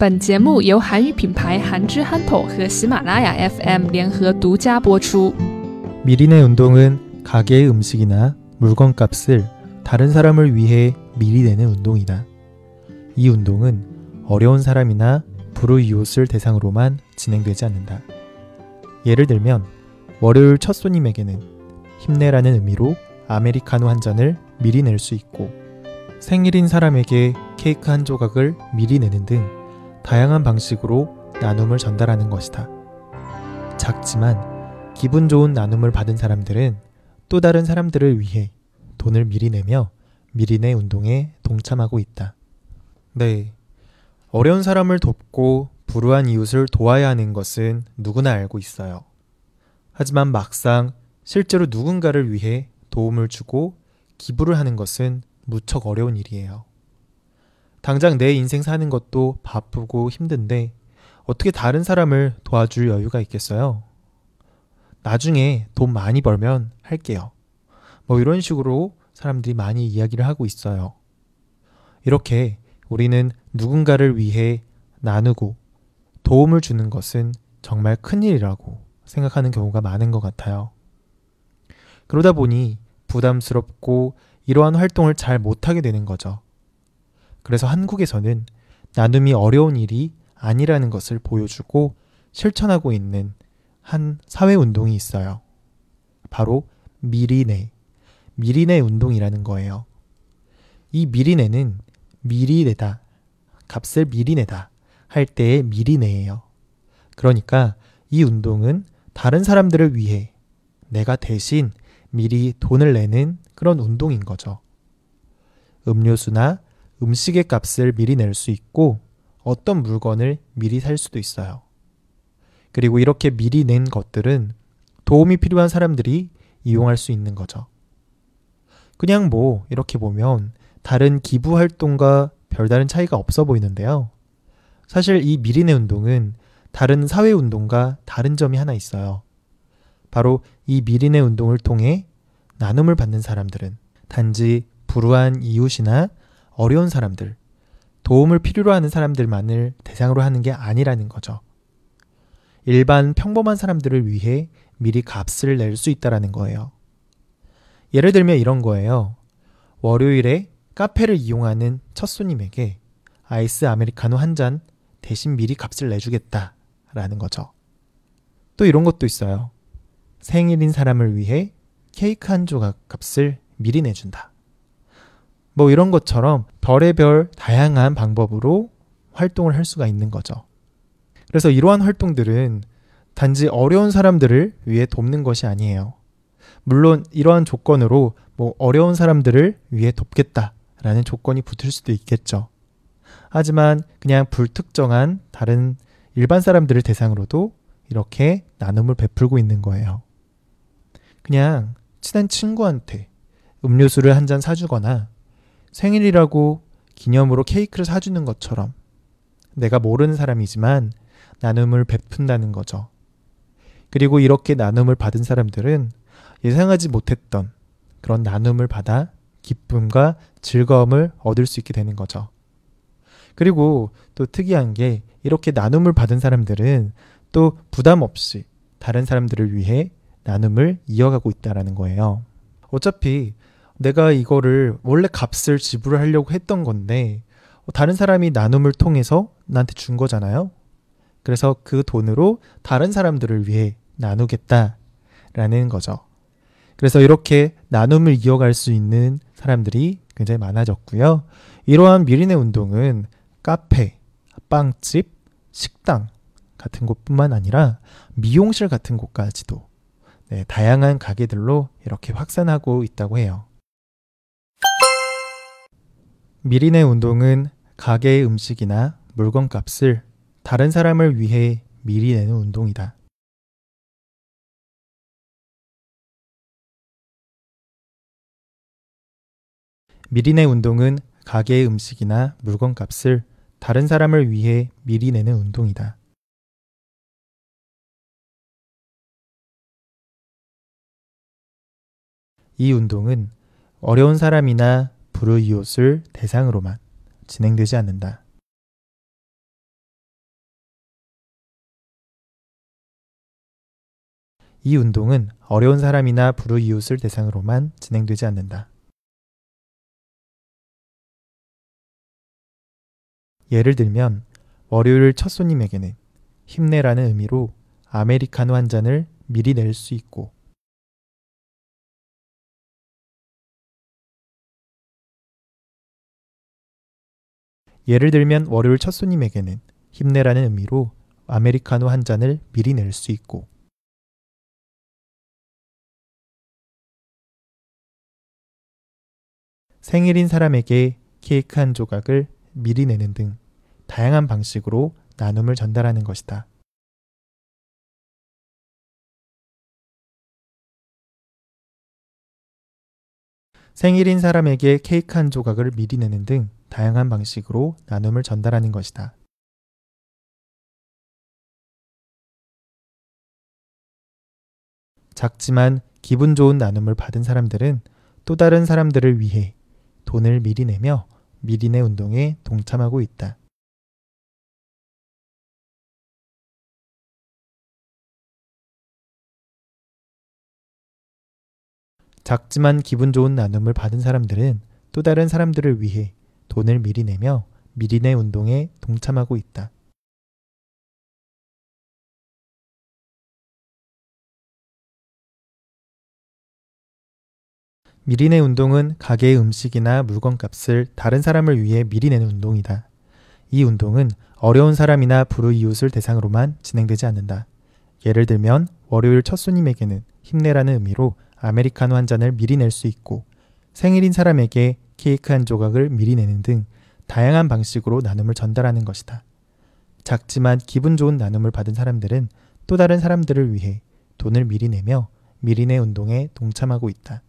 本节目由韩语品牌韩之憨头和喜马拉雅 FM 联合独家播出。 미리네 운동은 가게의 음식이나 물건값을 다른 사람을 위해 미리 내는 운동이다. 이 운동은 어려운 사람이나 불우이웃을 대상으로만 진행되지 않는다. 예를 들면 월요일 첫 손님에게는 힘내라는 의미로 아메리카노 한 잔을 미리 낼 수 있고 생일인 사람에게 케이크 한 조각을 미리 내는 등 다양한 방식으로 나눔을 전달하는 것이다. 작지만 기분 좋은 나눔을 받은 사람들은 또 다른 사람들을 위해 돈을 미리 내며 미리 내 운동에 동참하고 있다. 네. 어려운 사람을 돕고 불우한 이웃을 도와야 하는 것은 누구나 알고 있어요. 하지만 막상 실제로 누군가를 위해 도움을 주고 기부를 하는 것은 무척 어려운 일이에요. 당장 내 인생 사는 것도 바쁘고 힘든데 어떻게 다른 사람을 도와줄 여유가 있겠어요? 나중에 돈 많이 벌면 할게요. 뭐 이런 식으로 사람들이 많이 이야기를 하고 있어요. 이렇게 우리는 누군가를 위해 나누고 도움을 주는 것은 정말 큰일이라고 생각하는 경우가 많은 것 같아요. 그러다 보니 부담스럽고 이러한 활동을 잘 못하게 되는 거죠. 그래서 한국에서는 나눔이 어려운 일이 아니라는 것을 보여주고 실천하고 있는 한 사회운동이 있어요. 바로 미리내, 미리내 운동이라는 거예요. 이 미리내는 미리 내다, 값을 미리 내다 할 때의 미리내예요. 그러니까 이 운동은 다른 사람들을 위해 내가 대신 미리 돈을 내는 그런 운동인 거죠. 음료수나 음식의 값을 미리 낼 수 있고 어떤 물건을 미리 살 수도 있어요. 그리고 이렇게 미리 낸 것들은 도움이 필요한 사람들이 이용할 수 있는 거죠. 그냥 뭐 이렇게 보면 다른 기부 활동과 별다른 차이가 없어 보이는데요. 사실 이 미리내 운동은 다른 사회 운동과 다른 점이 하나 있어요. 바로 이 미리내 운동을 통해 나눔을 받는 사람들은 단지 불우한 이웃이나 어려운 사람들, 도움을 필요로 하는 사람들만을 대상으로 하는 게 아니라는 거죠. 일반 평범한 사람들을 위해 미리 값을 낼 수 있다라는 거예요. 예를 들면 이런 거예요. 월요일에 카페를 이용하는 첫 손님에게 아이스 아메리카노 한 잔 대신 미리 값을 내주겠다. 라는 거죠. 또 이런 것도 있어요. 생일인 사람을 위해 케이크 한 조각 값을 미리 내준다. 뭐 이런 것처럼 별의별 다양한 방법으로 활동을 할 수가 있는 거죠. 그래서 이러한 활동들은 단지 어려운 사람들을 위해 돕는 것이 아니에요. 물론 이러한 조건으로 뭐 어려운 사람들을 위해 돕겠다라는 조건이 붙을 수도 있겠죠. 하지만 그냥 불특정한 다른 일반 사람들을 대상으로도 이렇게 나눔을 베풀고 있는 거예요. 그냥 친한 친구한테 음료수를 한 잔 사주거나 생일이라고 기념으로 케이크를 사주는 것처럼 내가 모르는 사람이지만 나눔을 베푼다는 거죠. 그리고 이렇게 나눔을 받은 사람들은 예상하지 못했던 그런 나눔을 받아 기쁨과 즐거움을 얻을 수 있게 되는 거죠. 그리고 또 특이한 게 이렇게 나눔을 받은 사람들은 또 부담 없이 다른 사람들을 위해 나눔을 이어가고 있다라는 거예요. 어차피 내가 이거를 원래 값을 지불하려고 했던 건데 다른 사람이 나눔을 통해서 나한테 준 거잖아요. 그래서 그 돈으로 다른 사람들을 위해 나누겠다라는 거죠. 그래서 이렇게 나눔을 이어갈 수 있는 사람들이 굉장히 많아졌고요. 이러한 미리네 운동은 카페, 빵집, 식당 같은 곳뿐만 아니라 미용실 같은 곳까지도 네, 다양한 가게들로 이렇게 확산하고 있다고 해요. 미리네 운동은 가게의 음식이나 물건 값을 다른 사람을 위해 미리 내는 운동이다. 미리내 운동은 가게의 음식이나 물건 값을 다른 사람을 위해 미리 내는 운동이다. 이 운동은 어려운 사람이나 브루이옷을 대상으로만 진행되지 않는다. 이 운동은 어려운 사람이나 브루이웃을 대상으로만 진행되지 않는다. 예를 들면 월요일 첫 손님에게는 힘내라는 의미로 아메리카노 한 잔을 미리 낼 수 있고 예를 들면 월요일 첫 손님에게는 힘내라는 의미로 아메리카노 한 잔을 미리 낼 수 있고 생일인 사람에게 케이크 한 조각을 미리 내는 등 다양한 방식으로 나눔을 전달하는 것이다. 생일인 사람에게 케이크 한 조각을 미리 내는 등 다양한 방식으로 나눔을 전달하는 것이다. 작지만 기분 좋은 나눔을 받은 사람들은 또 다른 사람들을 위해 돈을 미리 내며 미리 내 운동에 동참하고 있다. 작지만 기분 좋은 나눔을 받은 사람들은 또 다른 사람들을 위해 돈을 미리 내며 미리 내 운동에 동참하고 있다. 미리 내 운동은 가게의 음식이나 물건값을 다른 사람을 위해 미리 내는 운동이다. 이 운동은 어려운 사람이나 불우이웃을 대상으로만 진행되지 않는다. 예를 들면 월요일 첫 손님에게는 힘내라는 의미로 아메리카노 한 잔을 미리 낼 수 있고 생일인 사람에게 케이크 한 조각을 미리 내는 등 다양한 방식으로 나눔을 전달하는 것이다. 작지만 기분 좋은 나눔을 받은 사람들은 또 다른 사람들을 위해 돈을 미리 내며 미리 내 운동에 동참하고 있다.